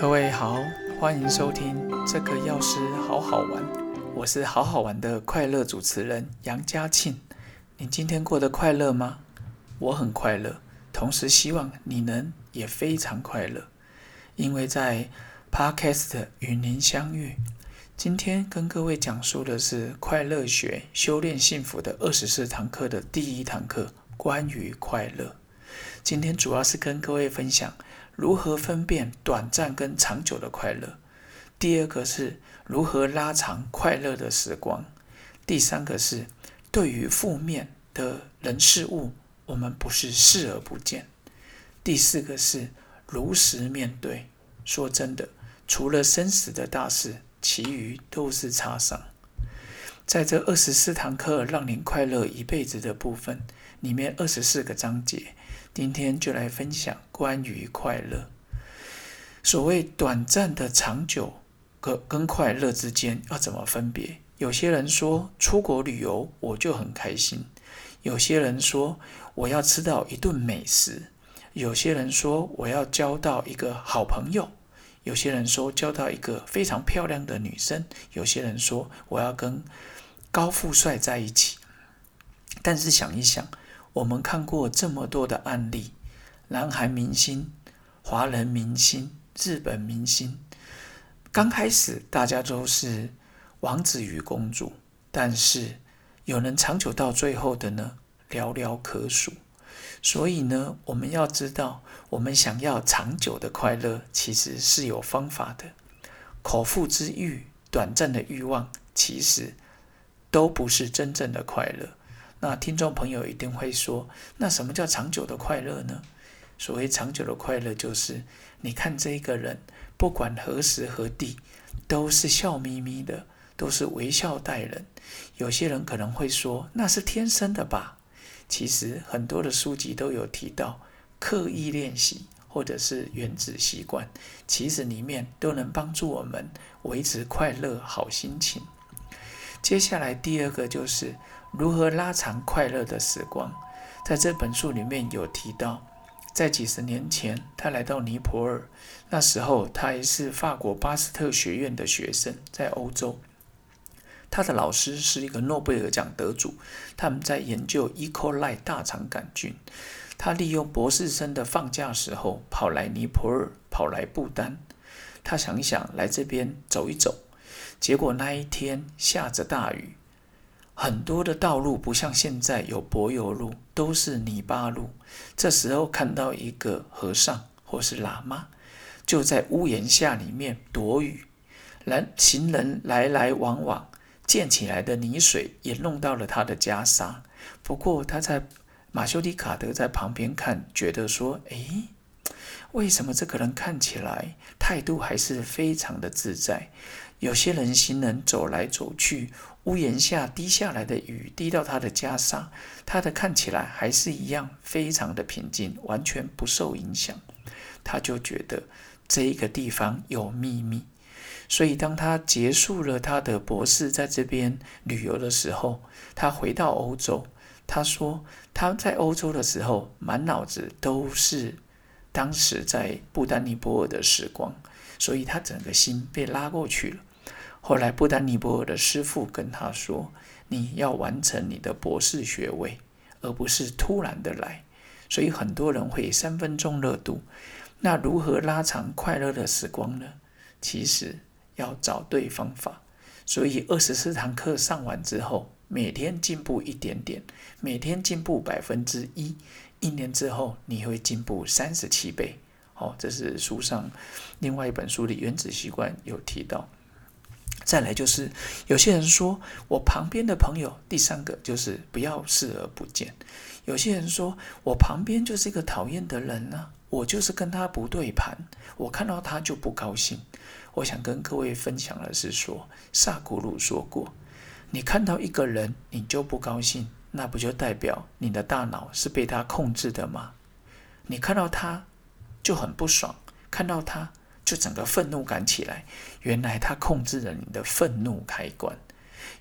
各位好，欢迎收听这个药师好好玩，我是好好玩的快乐主持人杨嘉庆。你今天过得快乐吗？我很快乐，同时希望你能也非常快乐，因为在 Podcast 与您相遇。今天跟各位讲述的是快乐学修炼幸福的二十四堂课的第一堂课，关于快乐。今天主要是跟各位分享。如何分辨短暂跟长久的快乐？第二个是如何拉长快乐的时光？第三个是对于负面的人事物，我们不是视而不见。第四个是如实面对。说真的，除了生死的大事，其余都是擦伤。在这二十四堂课让您快乐一辈子的部分里面，二十四个章节。今天就来分享关于快乐。所谓短暂的长久，跟跟快乐之间要怎么分别？有些人说出国旅游我就很开心，有些人说我要吃到一顿美食，有些人说我要交到一个好朋友，有些人说交到一个非常漂亮的女生，有些人说我要跟高富帅在一起。但是想一想。我们看过这么多的案例，南韩明星、华人明星、日本明星，刚开始大家都是王子与公主，但是有能长久到最后的呢，寥寥可数。所以呢，我们要知道，我们想要长久的快乐，其实是有方法的。口腹之欲、短暂的欲望，其实都不是真正的快乐。那听众朋友一定会说：“那什么叫长久的快乐呢？”所谓长久的快乐，就是你看这一个人，不管何时何地，都是笑眯眯的，都是微笑待人。有些人可能会说：“那是天生的吧？”其实很多的书籍都有提到，刻意练习或者是原子习惯，其实里面都能帮助我们维持快乐好心情。接下来第二个就是。如何拉长快乐的时光？在这本书里面有提到，在几十年前，他来到尼泊尔，那时候他还是法国巴斯特学院的学生，在欧洲。他的老师是一个诺贝尔奖得主，他们在研究 E. coli 大肠杆菌。他利用博士生的放假时候，跑来尼泊尔，跑来不丹。他想一想，来这边走一走。结果那一天下着大雨。很多的道路不像现在有柏油路，都是泥巴路。这时候看到一个和尚或是喇嘛，就在屋檐下里面躲雨。人行人来来往往，溅起来的泥水也弄到了他的袈裟。不过他在马修迪卡德在旁边看，觉得说：“诶，为什么这个人看起来态度还是非常的自在？有些人行人走来走去。”屋檐下滴下来的雨滴到他的袈裟，他的看起来还是一样非常的平静，完全不受影响。他就觉得这个地方有秘密，所以当他结束了他的博士在这边旅游的时候，他回到欧洲。他说他在欧洲的时候，满脑子都是当时在布丹尼泊尔的时光，所以他整个心被拉过去了。后来，布丹尼泊尔的师傅跟他说：“你要完成你的博士学位，而不是突然的来。”所以很多人会三分钟热度。那如何拉长快乐的时光呢？其实要找对方法。所以二十四堂课上完之后，每天进步一点点，每天进步百分之一，一年之后你会进步三十七倍。哦，这是书上另外一本书的《原子习惯》有提到。再来就是，有些人说我旁边的朋友，第三个就是不要视而不见。有些人说我旁边就是一个讨厌的人呢，我就是跟他不对盘，我看到他就不高兴。我想跟各位分享的是说，萨古鲁说过，你看到一个人你就不高兴，那不就代表你的大脑是被他控制的吗？你看到他就很不爽，看到他。就整个愤怒感起来，原来他控制了你的愤怒开关。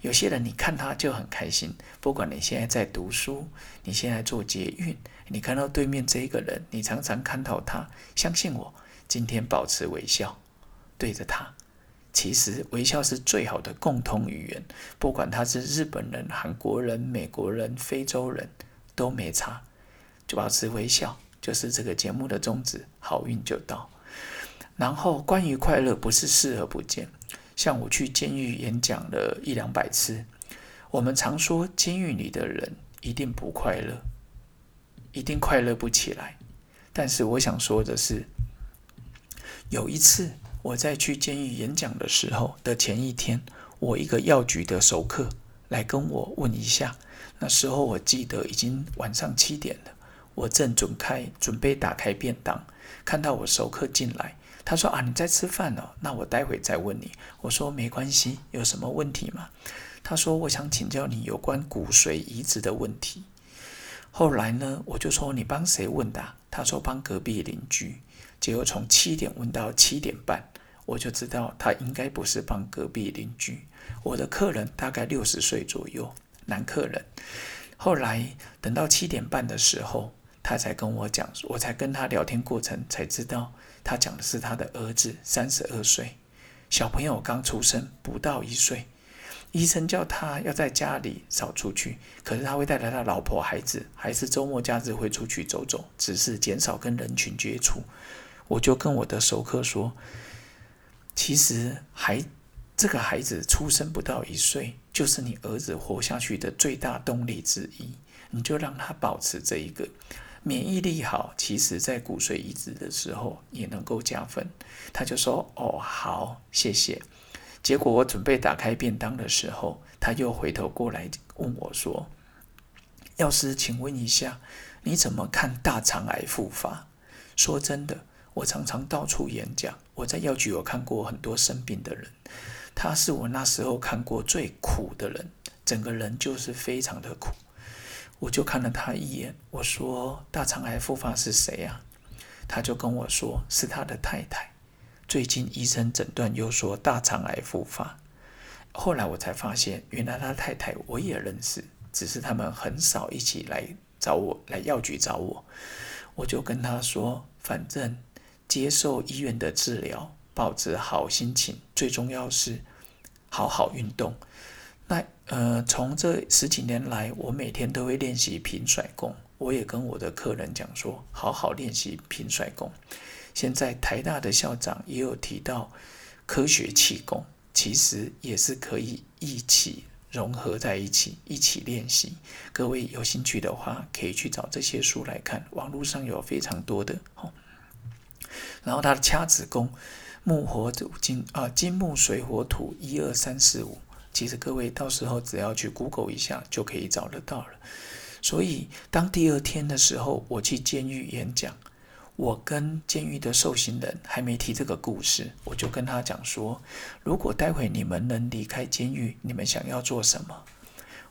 有些人你看他就很开心，不管你现在在读书，你现在做捷运，你看到对面这一个人，你常常看到他，相信我，今天保持微笑，对着他。其实微笑是最好的共同语言，不管他是日本人、韩国人、美国人、非洲人，都没差。就保持微笑，就是这个节目的宗旨，好运就到。然后关于快乐，不是视而不见。像我去监狱演讲了一两百次，我们常说监狱里的人一定不快乐，一定快乐不起来。但是我想说的是，有一次我在去监狱演讲的时候的前一天，我一个药局的熟客来跟我问一下，那时候我记得已经晚上七点了，我正准开准备打开便当，看到我熟客进来。他说啊，你在吃饭哦，那我待会再问你。我说没关系，有什么问题吗？他说我想请教你有关骨髓移植的问题。后来呢，我就说你帮谁问的？他说帮隔壁邻居。结果从七点问到七点半，我就知道他应该不是帮隔壁邻居。我的客人大概六十岁左右，男客人。后来等到七点半的时候，他才跟我讲，我才跟他聊天过程才知道。他讲的是他的儿子三十二岁，小朋友刚出生不到一岁，医生叫他要在家里少出去，可是他会带来他老婆孩子，还是周末假日会出去走走，只是减少跟人群接触。我就跟我的熟客说，其实孩这个孩子出生不到一岁，就是你儿子活下去的最大动力之一，你就让他保持这一个。免疫力好，其实在骨髓移植的时候也能够加分。他就说：“哦，好，谢谢。”结果我准备打开便当的时候，他又回头过来问我说：“药师，请问一下，你怎么看大肠癌复发？”说真的，我常常到处演讲，我在药局有看过很多生病的人，他是我那时候看过最苦的人，整个人就是非常的苦。我就看了他一眼，我说：“大肠癌复发是谁呀？”他就跟我说：“是他的太太。”最近医生诊断又说大肠癌复发。后来我才发现，原来他太太我也认识，只是他们很少一起来找我，来药局找我。我就跟他说：“反正接受医院的治疗，保持好心情，最重要是好好运动。”那呃，从这十几年来，我每天都会练习平甩功。我也跟我的客人讲说，好好练习平甩功。现在台大的校长也有提到科学气功，其实也是可以一起融合在一起，一起练习。各位有兴趣的话，可以去找这些书来看，网络上有非常多的哦。然后他的掐指功，木火土金啊，金木水火土，一二三四五。其实各位到时候只要去 Google 一下就可以找得到了。所以当第二天的时候，我去监狱演讲，我跟监狱的受刑人还没提这个故事，我就跟他讲说：如果待会你们能离开监狱，你们想要做什么？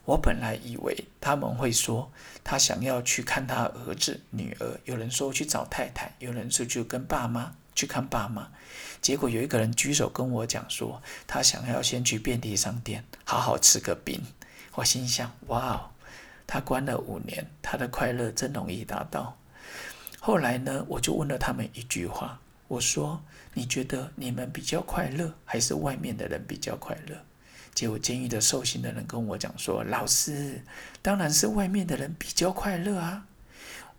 我本来以为他们会说他想要去看他儿子、女儿，有人说去找太太，有人说就跟爸妈。去看爸妈，结果有一个人举手跟我讲说，他想要先去便利商店好好吃个饼。我心想，哇，他关了五年，他的快乐真容易达到。后来呢，我就问了他们一句话，我说：你觉得你们比较快乐，还是外面的人比较快乐？结果监狱的受刑的人跟我讲说，老师，当然是外面的人比较快乐啊。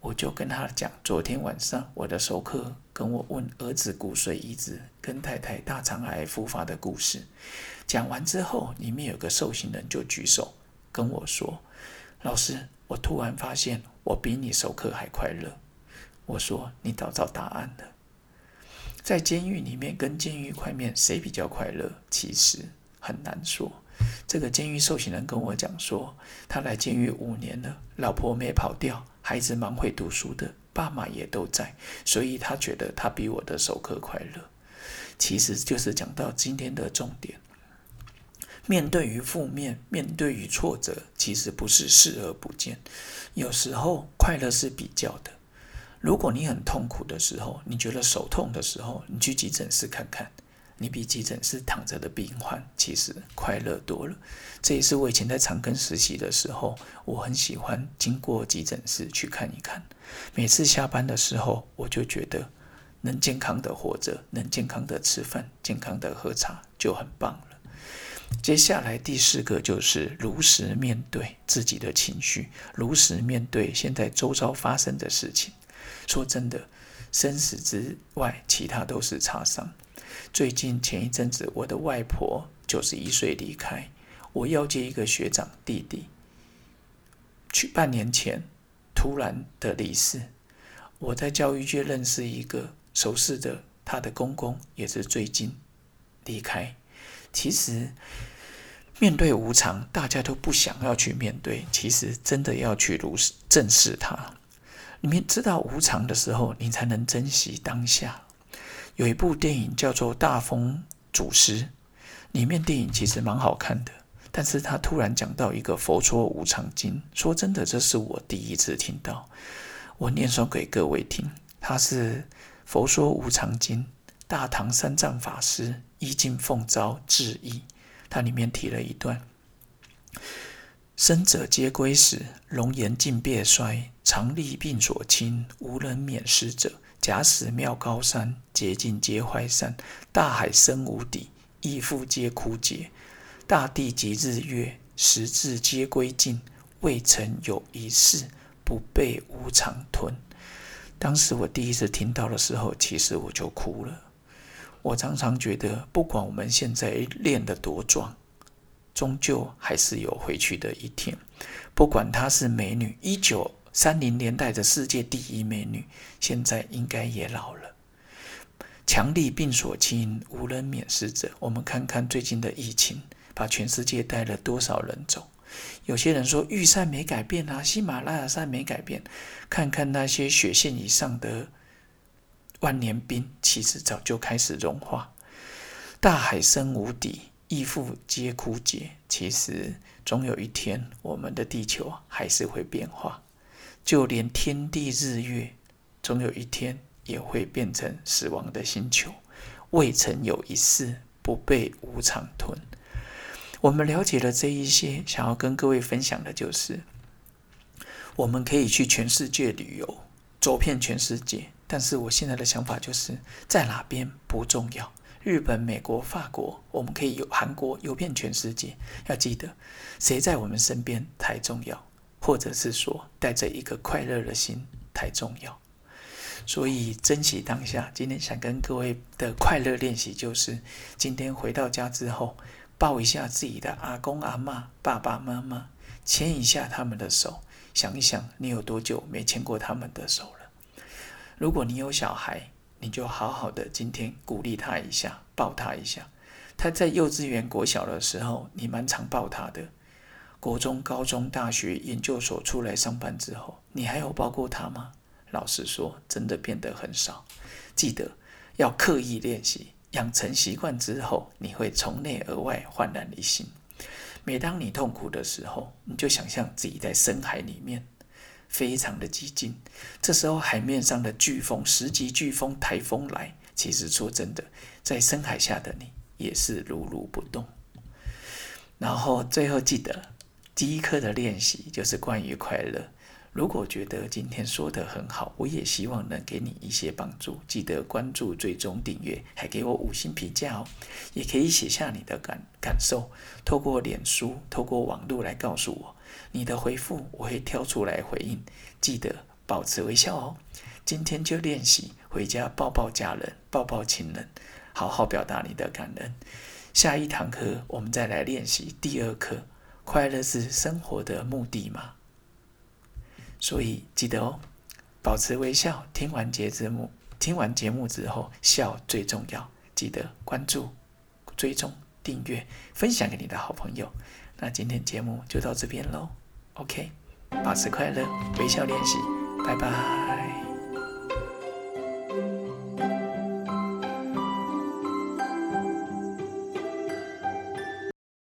我就跟他讲，昨天晚上我的熟客跟我问儿子骨髓移植跟太太大肠癌复发的故事。讲完之后，里面有个受刑人就举手跟我说：“老师，我突然发现我比你熟客还快乐。”我说：“你找到答案了。在监狱里面跟监狱外面谁比较快乐？其实很难说。”这个监狱受刑人跟我讲说，他来监狱五年了，老婆没跑掉。孩子蛮会读书的，爸妈也都在，所以他觉得他比我的授课快乐。其实就是讲到今天的重点：面对于负面，面对于挫折，其实不是视而不见。有时候快乐是比较的。如果你很痛苦的时候，你觉得手痛的时候，你去急诊室看看。你比急诊室躺着的病患其实快乐多了。这也是我以前在长庚实习的时候，我很喜欢经过急诊室去看一看。每次下班的时候，我就觉得能健康的活着，能健康的吃饭，健康的喝茶，就很棒了。接下来第四个就是如实面对自己的情绪，如实面对现在周遭发生的事情。说真的，生死之外，其他都是擦伤。最近前一阵子，我的外婆九十一岁离开，我要接一个学长弟弟，去半年前突然的离世。我在教育界认识一个熟识的，他的公公也是最近离开。其实面对无常，大家都不想要去面对。其实真的要去如实正视它。你们知道无常的时候，你才能珍惜当下。有一部电影叫做《大风祖师》，里面电影其实蛮好看的，但是他突然讲到一个佛说无常经。说真的，这是我第一次听到。我念诵给各位听，它是《佛说无常经》，大唐三藏法师。衣襟奉诏致意，它里面提了一段：生者皆归死，容颜尽变衰，常历病所侵，无人免失者。假使妙高山，洁净皆坏山；大海深无底，亦复皆枯竭。大地及日月，时至皆归尽，未曾有一事不被无常吞。当时我第一次听到的时候，其实我就哭了。我常常觉得，不管我们现在练得多壮，终究还是有回去的一天。不管她是美女，一九三零年代的世界第一美女，现在应该也老了。强力病所侵，无人免失者。我们看看最近的疫情，把全世界带了多少人走？有些人说玉山没改变啊，喜马拉雅山没改变。看看那些雪线以上的。万年冰其实早就开始融化，大海深无底，亦复皆枯竭。其实总有一天，我们的地球还是会变化，就连天地日月，总有一天也会变成死亡的星球。未曾有一事不被无常吞。我们了解了这一些，想要跟各位分享的就是，我们可以去全世界旅游，走遍全世界。但是我现在的想法就是在哪边不重要，日本、美国、法国，我们可以有韩国游遍全世界。要记得，谁在我们身边太重要，或者是说带着一个快乐的心太重要。所以珍惜当下。今天想跟各位的快乐练习就是：今天回到家之后，抱一下自己的阿公阿妈、爸爸妈妈，牵一下他们的手，想一想你有多久没牵过他们的手了。如果你有小孩，你就好好的今天鼓励他一下，抱他一下。他在幼稚园、国小的时候，你蛮常抱他的。国中、高中、大学、研究所出来上班之后，你还有抱过他吗？老实说，真的变得很少。记得要刻意练习，养成习惯之后，你会从内而外焕然一新。每当你痛苦的时候，你就想象自己在深海里面。非常的激进，这时候海面上的飓风、十级飓风、台风来，其实说真的，在深海下的你也是如如不动。然后最后记得第一课的练习就是关于快乐。如果觉得今天说的很好，我也希望能给你一些帮助。记得关注、追踪、订阅，还给我五星评价哦。也可以写下你的感感受，透过脸书、透过网络来告诉我。你的回复我会挑出来回应。记得保持微笑哦。今天就练习回家抱抱家人、抱抱亲人，好好表达你的感恩。下一堂课我们再来练习第二课。快乐是生活的目的吗？所以记得哦，保持微笑。听完节目，听完节目之后，笑最重要。记得关注、追踪、订阅、分享给你的好朋友。那今天节目就到这边喽。OK，保持快乐，微笑练习，拜拜。